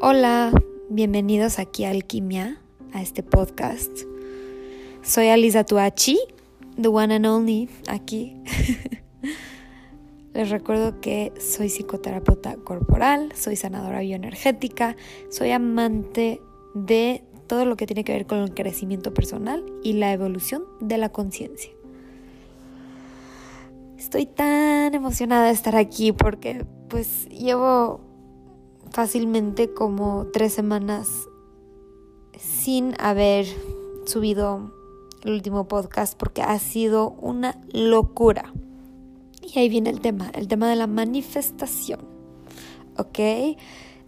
Hola, bienvenidos aquí a Alquimia, a este podcast. Soy Alisa Tuachi, the one and only, aquí. Les recuerdo que soy psicoterapeuta corporal, soy sanadora bioenergética, soy amante de todo lo que tiene que ver con el crecimiento personal y la evolución de la conciencia. Estoy tan emocionada de estar aquí porque pues llevo fácilmente como tres semanas sin haber subido el último podcast porque ha sido una locura. Y ahí viene el tema, el tema de la manifestación. ¿Ok?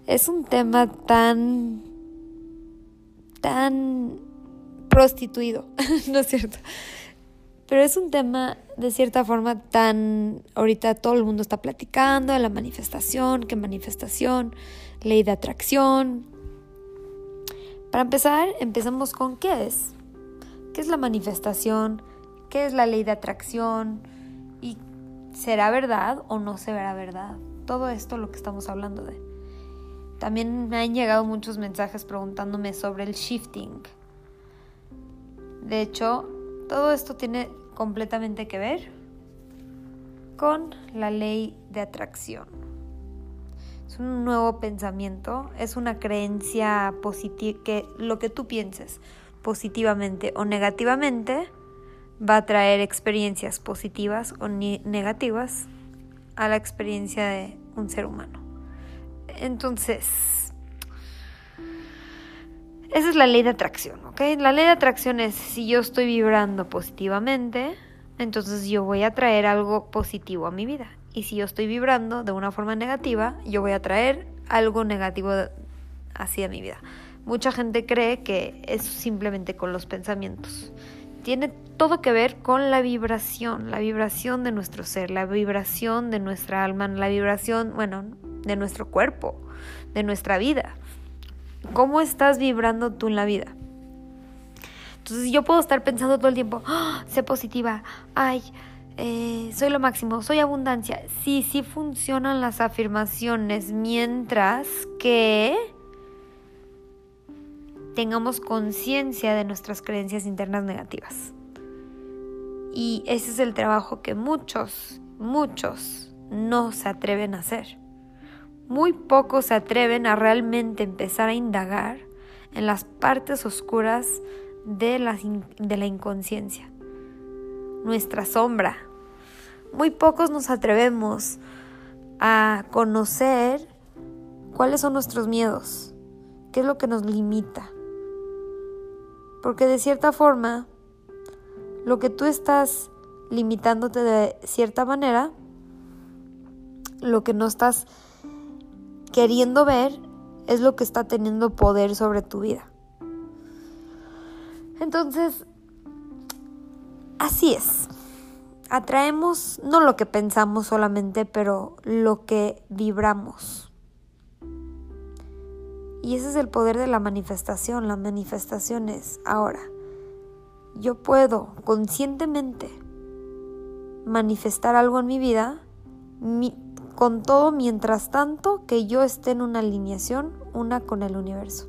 Es un tema tan, tan prostituido, ¿no es cierto? Pero es un tema de cierta forma tan... Ahorita todo el mundo está platicando de la manifestación, qué manifestación, ley de atracción. Para empezar, empezamos con qué es. ¿Qué es la manifestación? ¿Qué es la ley de atracción? ¿Y será verdad o no será verdad? Todo esto lo que estamos hablando de. También me han llegado muchos mensajes preguntándome sobre el shifting. De hecho, todo esto tiene completamente que ver con la ley de atracción. Es un nuevo pensamiento, es una creencia positiva que lo que tú pienses positivamente o negativamente va a traer experiencias positivas o negativas a la experiencia de un ser humano. Entonces, esa es la ley de atracción, ¿ok? La ley de atracción es si yo estoy vibrando positivamente, entonces yo voy a traer algo positivo a mi vida. Y si yo estoy vibrando de una forma negativa, yo voy a traer algo negativo hacia mi vida. Mucha gente cree que es simplemente con los pensamientos. Tiene todo que ver con la vibración, la vibración de nuestro ser, la vibración de nuestra alma, la vibración, bueno, de nuestro cuerpo, de nuestra vida. ¿Cómo estás vibrando tú en la vida? Entonces yo puedo estar pensando todo el tiempo, ¡Ah! sé positiva, ay, eh, soy lo máximo, soy abundancia. Sí, sí funcionan las afirmaciones mientras que tengamos conciencia de nuestras creencias internas negativas. Y ese es el trabajo que muchos, muchos no se atreven a hacer. Muy pocos se atreven a realmente empezar a indagar en las partes oscuras de la, de la inconsciencia, nuestra sombra. Muy pocos nos atrevemos a conocer cuáles son nuestros miedos, qué es lo que nos limita. Porque de cierta forma, lo que tú estás limitándote de cierta manera, lo que no estás queriendo ver es lo que está teniendo poder sobre tu vida. Entonces, así es. Atraemos no lo que pensamos solamente, pero lo que vibramos. Y ese es el poder de la manifestación. La manifestación es ahora. Yo puedo conscientemente manifestar algo en mi vida, con todo mientras tanto que yo esté en una alineación una con el universo.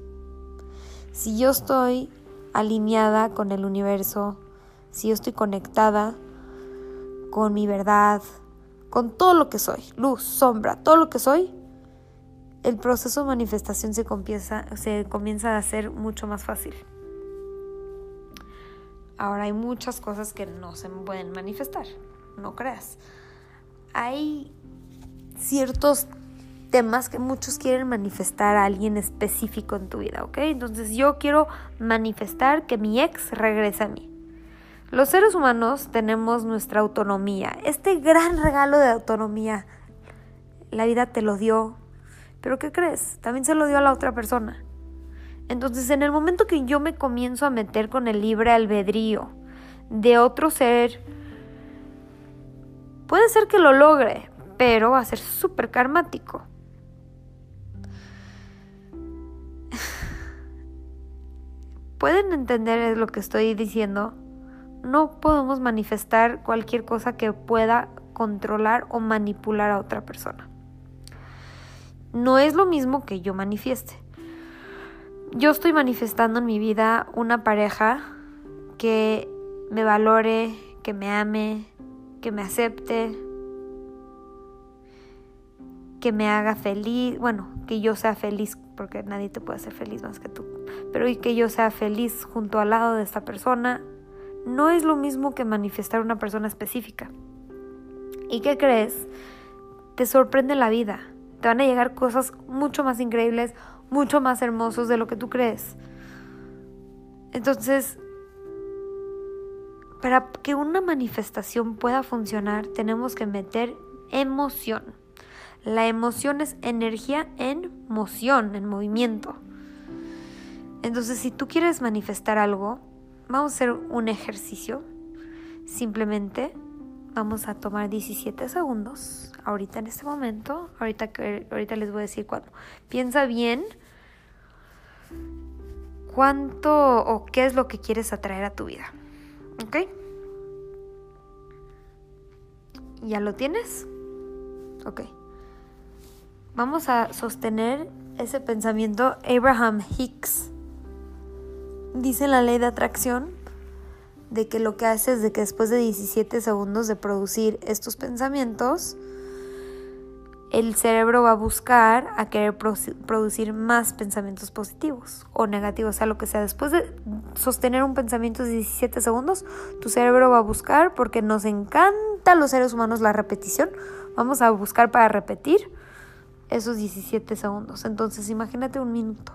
Si yo estoy alineada con el universo, si yo estoy conectada con mi verdad, con todo lo que soy, luz, sombra, todo lo que soy, el proceso de manifestación se comienza, se comienza a hacer mucho más fácil. Ahora hay muchas cosas que no se pueden manifestar, no creas. Hay ciertos temas que muchos quieren manifestar a alguien específico en tu vida, ¿ok? Entonces yo quiero manifestar que mi ex regrese a mí. Los seres humanos tenemos nuestra autonomía, este gran regalo de autonomía. La vida te lo dio, pero ¿qué crees? También se lo dio a la otra persona. Entonces en el momento que yo me comienzo a meter con el libre albedrío de otro ser, puede ser que lo logre, pero va a ser súper karmático. ¿Pueden entender lo que estoy diciendo? No podemos manifestar cualquier cosa que pueda controlar o manipular a otra persona. No es lo mismo que yo manifieste. yo estoy manifestando en mi vida una pareja que me valore, que me ame, que me acepte, que me haga feliz, bueno, que yo sea feliz, porque nadie te puede hacer feliz más que tú, pero y que yo sea feliz junto al lado de esta persona, no es lo mismo que manifestar una persona específica. ¿Y qué crees? Te sorprende la vida. Te van a llegar cosas mucho más increíbles, mucho más hermosos de lo que tú crees. Entonces, para que una manifestación pueda funcionar, tenemos que meter emoción. La emoción es energía en moción, en movimiento. Entonces, si tú quieres manifestar algo, vamos a hacer un ejercicio. Simplemente vamos a tomar 17 segundos, ahorita en este momento, ahorita, ahorita les voy a decir cuándo. Piensa bien cuánto o qué es lo que quieres atraer a tu vida. ¿Ok? ¿Ya lo tienes? Ok. Vamos a sostener ese pensamiento. Abraham Hicks dice en la ley de atracción de que lo que hace es de que después de 17 segundos de producir estos pensamientos, el cerebro va a buscar a querer producir más pensamientos positivos o negativos, o sea, lo que sea. Después de sostener un pensamiento de 17 segundos, tu cerebro va a buscar, porque nos encanta a los seres humanos la repetición, vamos a buscar para repetir esos 17 segundos. Entonces, imagínate un minuto.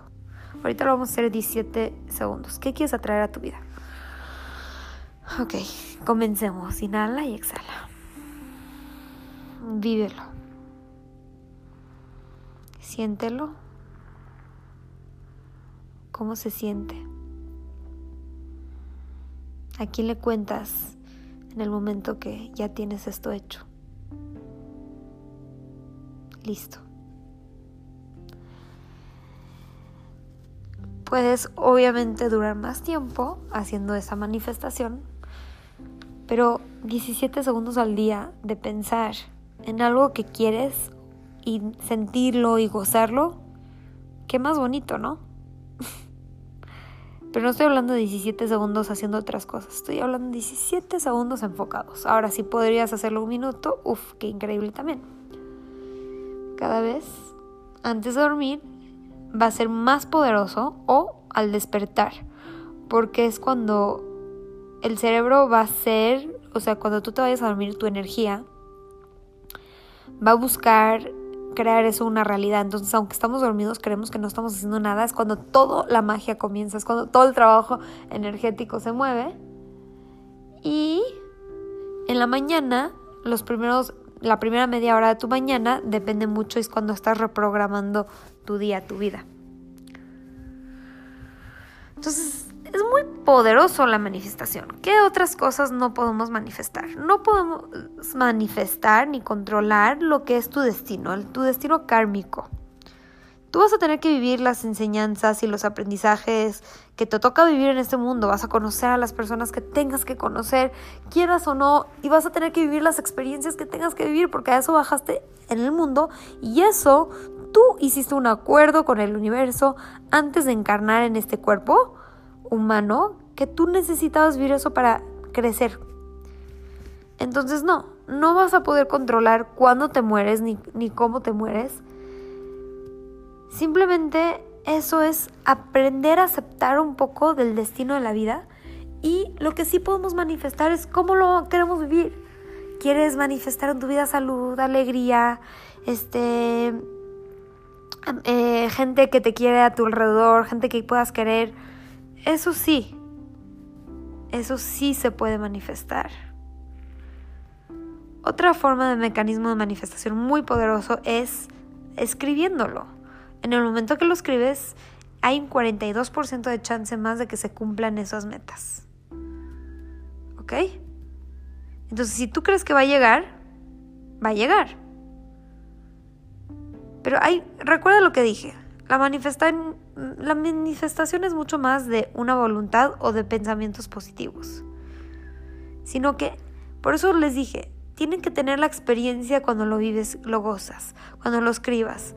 Ahorita lo vamos a hacer 17 segundos. ¿Qué quieres atraer a tu vida? Ok, comencemos. Inhala y exhala. Vívelo. Siéntelo. ¿Cómo se siente? ¿A quién le cuentas en el momento que ya tienes esto hecho? Listo. Puedes obviamente durar más tiempo haciendo esa manifestación, pero 17 segundos al día de pensar en algo que quieres y sentirlo y gozarlo, qué más bonito, ¿no? Pero no estoy hablando de 17 segundos haciendo otras cosas, estoy hablando de 17 segundos enfocados. Ahora, si podrías hacerlo un minuto, uff, qué increíble también. Cada vez, antes de dormir, va a ser más poderoso o al despertar, porque es cuando el cerebro va a ser, o sea, cuando tú te vayas a dormir, tu energía va a buscar crear eso una realidad. Entonces, aunque estamos dormidos, creemos que no estamos haciendo nada, es cuando toda la magia comienza, es cuando todo el trabajo energético se mueve. Y en la mañana, los primeros, la primera media hora de tu mañana depende mucho, es cuando estás reprogramando tu día, tu vida. Entonces, es muy poderoso la manifestación. ¿Qué otras cosas no podemos manifestar? No podemos manifestar ni controlar lo que es tu destino, tu destino kármico. Tú vas a tener que vivir las enseñanzas y los aprendizajes que te toca vivir en este mundo. Vas a conocer a las personas que tengas que conocer, quieras o no, y vas a tener que vivir las experiencias que tengas que vivir porque a eso bajaste en el mundo y eso tú hiciste un acuerdo con el universo antes de encarnar en este cuerpo humano que tú necesitabas vivir eso para crecer. Entonces no, no vas a poder controlar cuándo te mueres ni, ni cómo te mueres. Simplemente eso es aprender a aceptar un poco del destino de la vida y lo que sí podemos manifestar es cómo lo queremos vivir. ¿Quieres manifestar en tu vida salud, alegría, este, eh, gente que te quiere a tu alrededor, gente que puedas querer? Eso sí, eso sí se puede manifestar. Otra forma de mecanismo de manifestación muy poderoso es escribiéndolo. En el momento que lo escribes, hay un 42% de chance más de que se cumplan esas metas. ¿Ok? Entonces, si tú crees que va a llegar, va a llegar. Pero hay, recuerda lo que dije, la, la manifestación es mucho más de una voluntad o de pensamientos positivos. Sino que, por eso les dije, tienen que tener la experiencia cuando lo vives, lo gozas, cuando lo escribas.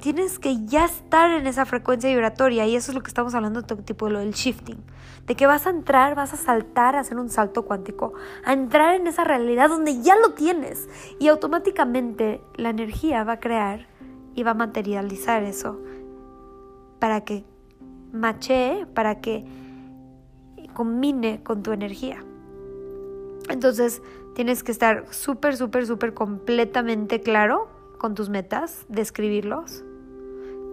Tienes que ya estar en esa frecuencia vibratoria y eso es lo que estamos hablando tipo de lo del shifting, de que vas a entrar, vas a saltar, a hacer un salto cuántico, a entrar en esa realidad donde ya lo tienes y automáticamente la energía va a crear y va a materializar eso para que machee, para que combine con tu energía. Entonces tienes que estar súper, súper, súper completamente claro con tus metas, describirlos,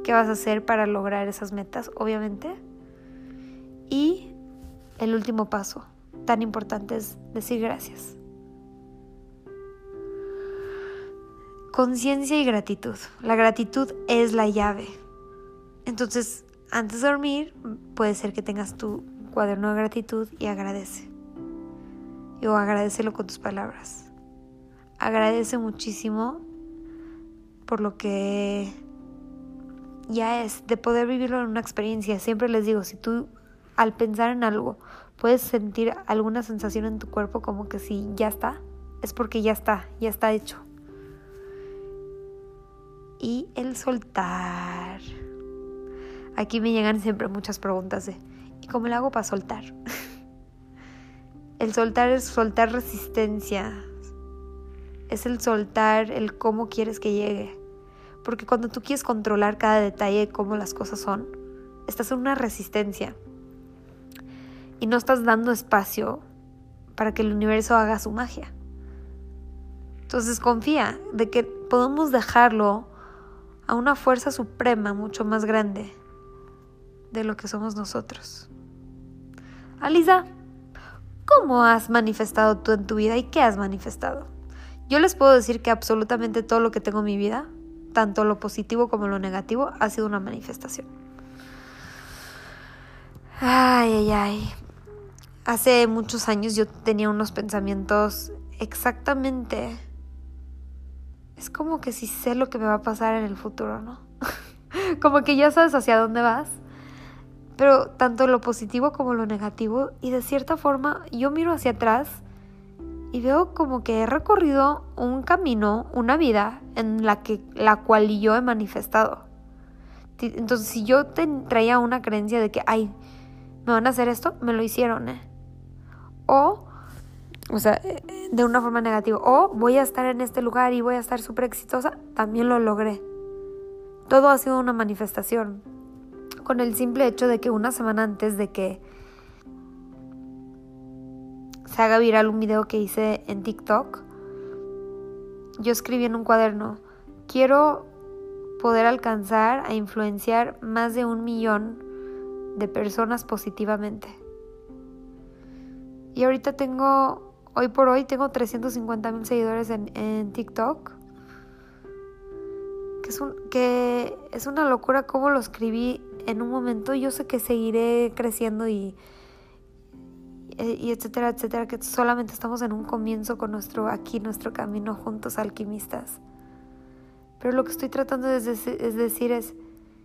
qué vas a hacer para lograr esas metas, obviamente. Y el último paso, tan importante, es decir gracias. Conciencia y gratitud. La gratitud es la llave. Entonces, antes de dormir, puede ser que tengas tu cuaderno de gratitud y agradece. O agradecelo con tus palabras. Agradece muchísimo por lo que ya es, de poder vivirlo en una experiencia. Siempre les digo, si tú al pensar en algo puedes sentir alguna sensación en tu cuerpo como que si ya está, es porque ya está, ya está hecho. Y el soltar. Aquí me llegan siempre muchas preguntas de, ¿y cómo le hago para soltar? el soltar es soltar resistencia. Es el soltar el cómo quieres que llegue. Porque cuando tú quieres controlar cada detalle de cómo las cosas son, estás en una resistencia. Y no estás dando espacio para que el universo haga su magia. Entonces confía de que podemos dejarlo a una fuerza suprema mucho más grande de lo que somos nosotros. Alisa, ¿cómo has manifestado tú en tu vida y qué has manifestado? Yo les puedo decir que absolutamente todo lo que tengo en mi vida tanto lo positivo como lo negativo, ha sido una manifestación. Ay, ay, ay. Hace muchos años yo tenía unos pensamientos exactamente... Es como que si sé lo que me va a pasar en el futuro, ¿no? como que ya sabes hacia dónde vas. Pero tanto lo positivo como lo negativo. Y de cierta forma yo miro hacia atrás y veo como que he recorrido un camino, una vida en la que la cual yo he manifestado. Entonces, si yo traía una creencia de que, ay, me van a hacer esto, me lo hicieron, ¿eh? O, o sea, eh, de una forma negativa. O voy a estar en este lugar y voy a estar súper exitosa, también lo logré. Todo ha sido una manifestación. Con el simple hecho de que una semana antes de que se haga viral un video que hice en TikTok, yo escribí en un cuaderno, quiero poder alcanzar a influenciar más de un millón de personas positivamente. Y ahorita tengo, hoy por hoy tengo 350 mil seguidores en, en TikTok. Que es, un, que es una locura cómo lo escribí en un momento. Yo sé que seguiré creciendo y y etcétera, etcétera, que solamente estamos en un comienzo con nuestro aquí, nuestro camino juntos alquimistas. Pero lo que estoy tratando de es decir es,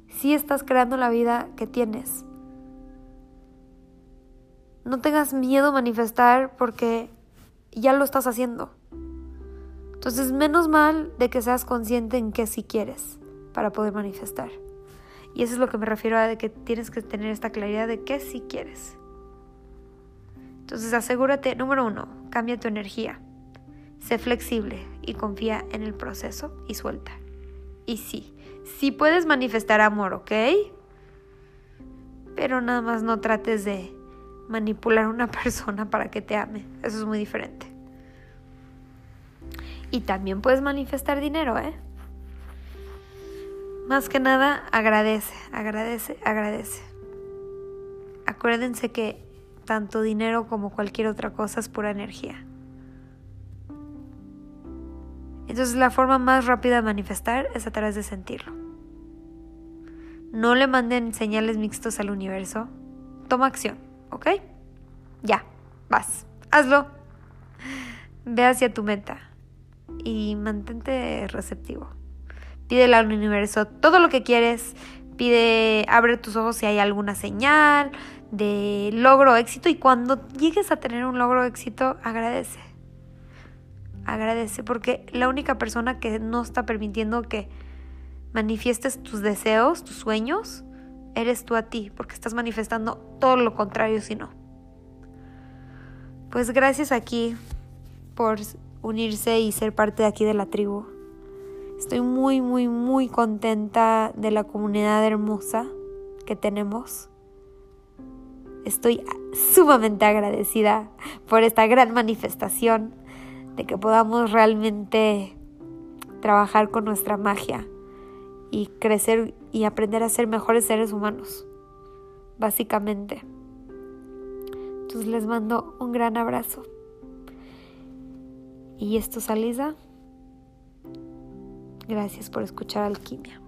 si estás creando la vida que tienes. No tengas miedo a manifestar porque ya lo estás haciendo. Entonces, menos mal de que seas consciente en qué sí quieres para poder manifestar. Y eso es lo que me refiero a de que tienes que tener esta claridad de qué sí quieres. Entonces asegúrate, número uno, cambia tu energía. Sé flexible y confía en el proceso y suelta. Y sí, sí puedes manifestar amor, ¿ok? Pero nada más no trates de manipular a una persona para que te ame. Eso es muy diferente. Y también puedes manifestar dinero, ¿eh? Más que nada, agradece, agradece, agradece. Acuérdense que tanto dinero como cualquier otra cosa es pura energía. Entonces la forma más rápida de manifestar es a través de sentirlo. No le manden señales mixtos al universo. Toma acción, ¿ok? Ya, vas, hazlo. Ve hacia tu meta y mantente receptivo. Pídele al universo todo lo que quieres. Pide, abre tus ojos si hay alguna señal, de logro éxito y cuando llegues a tener un logro éxito, agradece. Agradece porque la única persona que no está permitiendo que manifiestes tus deseos, tus sueños, eres tú a ti, porque estás manifestando todo lo contrario si no. Pues gracias aquí por unirse y ser parte de aquí de la tribu. Estoy muy, muy, muy contenta de la comunidad hermosa que tenemos. Estoy sumamente agradecida por esta gran manifestación de que podamos realmente trabajar con nuestra magia y crecer y aprender a ser mejores seres humanos, básicamente. Entonces les mando un gran abrazo. Y esto es Alisa. Gracias por escuchar Alquimia.